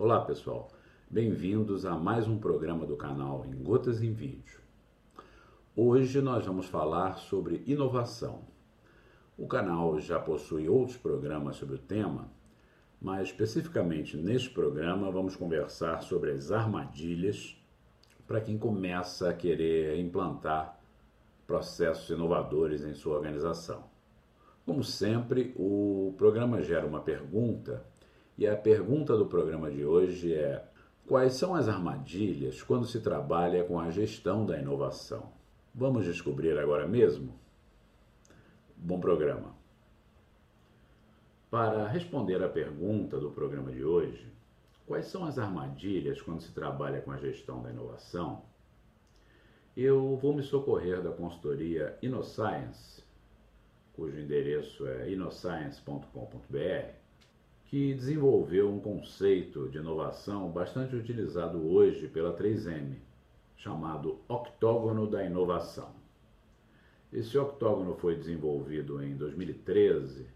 Olá pessoal, bem-vindos a mais um programa do canal Em Gotas em Vídeo. Hoje nós vamos falar sobre inovação. O canal já possui outros programas sobre o tema, mas especificamente neste programa vamos conversar sobre as armadilhas para quem começa a querer implantar processos inovadores em sua organização. Como sempre, o programa gera uma pergunta e a pergunta do programa de hoje é: quais são as armadilhas quando se trabalha com a gestão da inovação? Vamos descobrir agora mesmo? Bom programa. Para responder à pergunta do programa de hoje, quais são as armadilhas quando se trabalha com a gestão da inovação? Eu vou me socorrer da consultoria InnoScience, cujo endereço é innoscience.com.br que desenvolveu um conceito de inovação bastante utilizado hoje pela 3M, chamado octógono da inovação. Esse octógono foi desenvolvido em 2013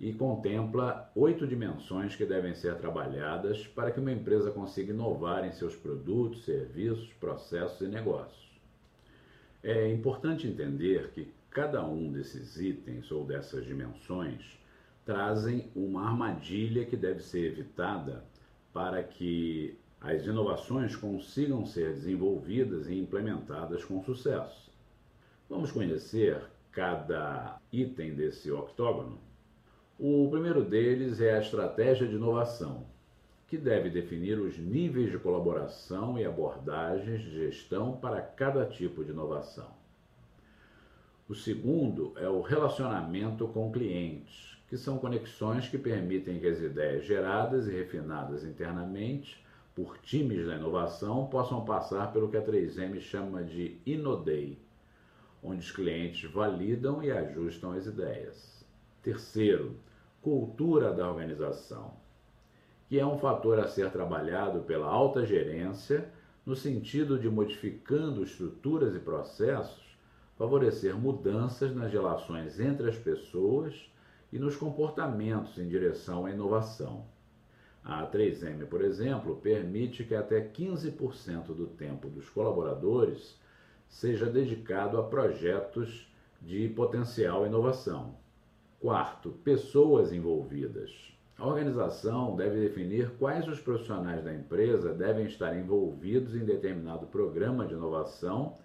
e contempla oito dimensões que devem ser trabalhadas para que uma empresa consiga inovar em seus produtos, serviços, processos e negócios. É importante entender que cada um desses itens ou dessas dimensões trazem uma armadilha que deve ser evitada para que as inovações consigam ser desenvolvidas e implementadas com sucesso. Vamos conhecer cada item desse octógono? O primeiro deles é a estratégia de inovação, que deve definir os níveis de colaboração e abordagens de gestão para cada tipo de inovação. O segundo é o relacionamento com clientes, que são conexões que permitem que as ideias geradas e refinadas internamente por times da inovação possam passar pelo que a 3M chama de Inodei, onde os clientes validam e ajustam as ideias. Terceiro, cultura da organização, que é um fator a ser trabalhado pela alta gerência no sentido de modificando estruturas e processos, favorecer mudanças nas relações entre as pessoas e nos comportamentos em direção à inovação. A 3M, por exemplo, permite que até 15% do tempo dos colaboradores seja dedicado a projetos de potencial inovação. Quarto, pessoas envolvidas. A organização deve definir quais os profissionais da empresa devem estar envolvidos em determinado programa de inovação,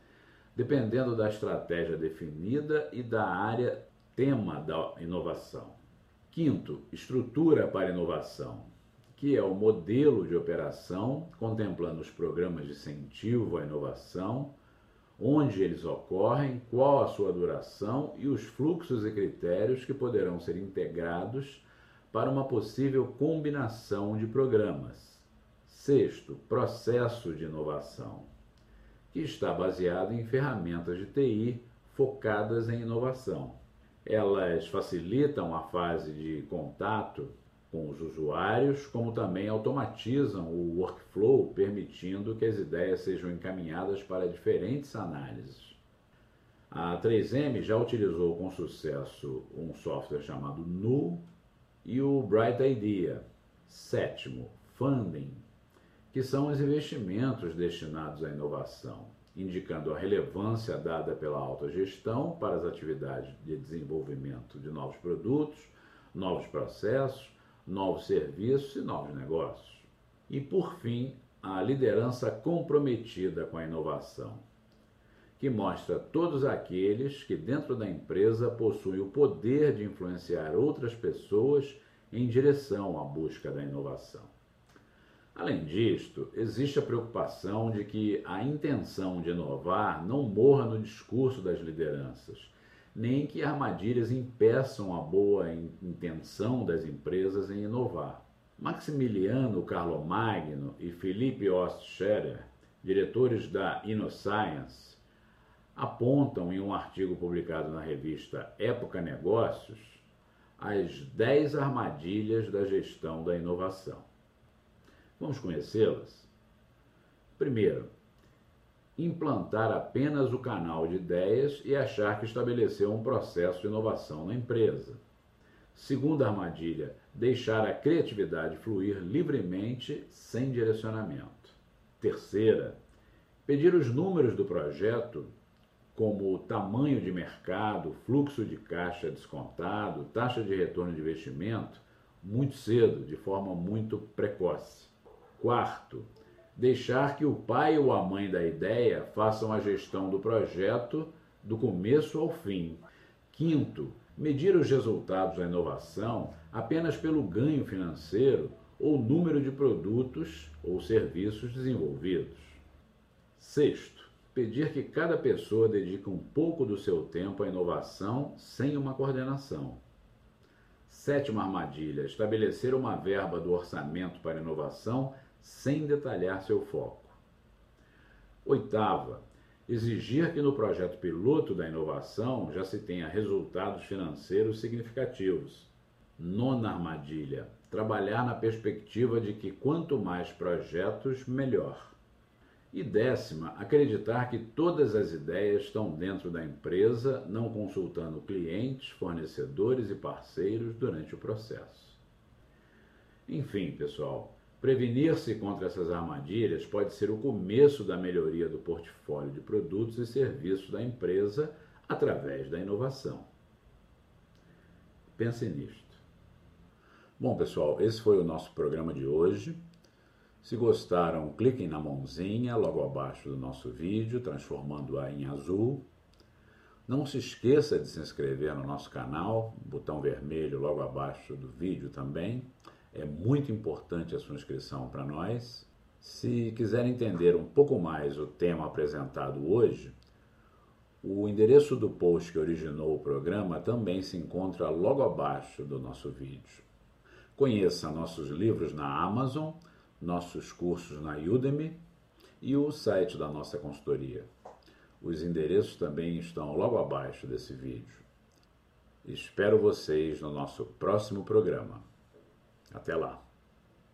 dependendo da estratégia definida e da área tema da inovação. Quinto, estrutura para inovação, que é o modelo de operação contemplando os programas de incentivo à inovação, onde eles ocorrem, qual a sua duração e os fluxos e critérios que poderão ser integrados para uma possível combinação de programas. Sexto, processo de inovação, que está baseado em ferramentas de TI focadas em inovação elas facilitam a fase de contato com os usuários, como também automatizam o workflow, permitindo que as ideias sejam encaminhadas para diferentes análises. A 3M já utilizou com sucesso um software chamado Nu e o Bright Idea. Sétimo, funding, que são os investimentos destinados à inovação indicando a relevância dada pela alta gestão para as atividades de desenvolvimento de novos produtos, novos processos, novos serviços e novos negócios. E, por fim, a liderança comprometida com a inovação, que mostra todos aqueles que, dentro da empresa, possuem o poder de influenciar outras pessoas em direção à busca da inovação. Além disto, existe a preocupação de que a intenção de inovar não morra no discurso das lideranças, nem que armadilhas impeçam a boa intenção das empresas em inovar. Maximiliano Carlomagno e Felipe Ostscherer, diretores da InnoScience, apontam em um artigo publicado na revista Época Negócios as 10 armadilhas da gestão da inovação. Vamos conhecê-las? Primeiro, implantar apenas o canal de ideias e achar que estabeleceu um processo de inovação na empresa. Segunda armadilha, deixar a criatividade fluir livremente sem direcionamento. Terceira, pedir os números do projeto, como tamanho de mercado, fluxo de caixa descontado, taxa de retorno de investimento, muito cedo, de forma muito precoce. Quarto, deixar que o pai ou a mãe da ideia façam a gestão do projeto do começo ao fim. Quinto, medir os resultados da inovação apenas pelo ganho financeiro ou número de produtos ou serviços desenvolvidos. Sexto, pedir que cada pessoa dedique um pouco do seu tempo à inovação sem uma coordenação. Sétima armadilha: estabelecer uma verba do orçamento para inovação sem detalhar seu foco. Oitava, exigir que no projeto piloto da inovação já se tenha resultados financeiros significativos. Nona armadilha: trabalhar na perspectiva de que quanto mais projetos, melhor. E décima, acreditar que todas as ideias estão dentro da empresa, não consultando clientes, fornecedores e parceiros durante o processo. Enfim, pessoal, prevenir-se contra essas armadilhas pode ser o começo da melhoria do portfólio de produtos e serviços da empresa através da inovação. Pense nisto. Bom, pessoal, esse foi o nosso programa de hoje. Se gostaram, cliquem na mãozinha logo abaixo do nosso vídeo, transformando-a em azul. Não se esqueça de se inscrever no nosso canal, botão vermelho logo abaixo do vídeo também. É muito importante a sua inscrição para nós. Se quiser entender um pouco mais o tema apresentado hoje, o endereço do post que originou o programa também se encontra logo abaixo do nosso vídeo. Conheça nossos livros na Amazon nossos cursos na Udemy e o site da nossa consultoria. Os endereços também estão logo abaixo desse vídeo. Espero vocês no nosso próximo programa. Até lá!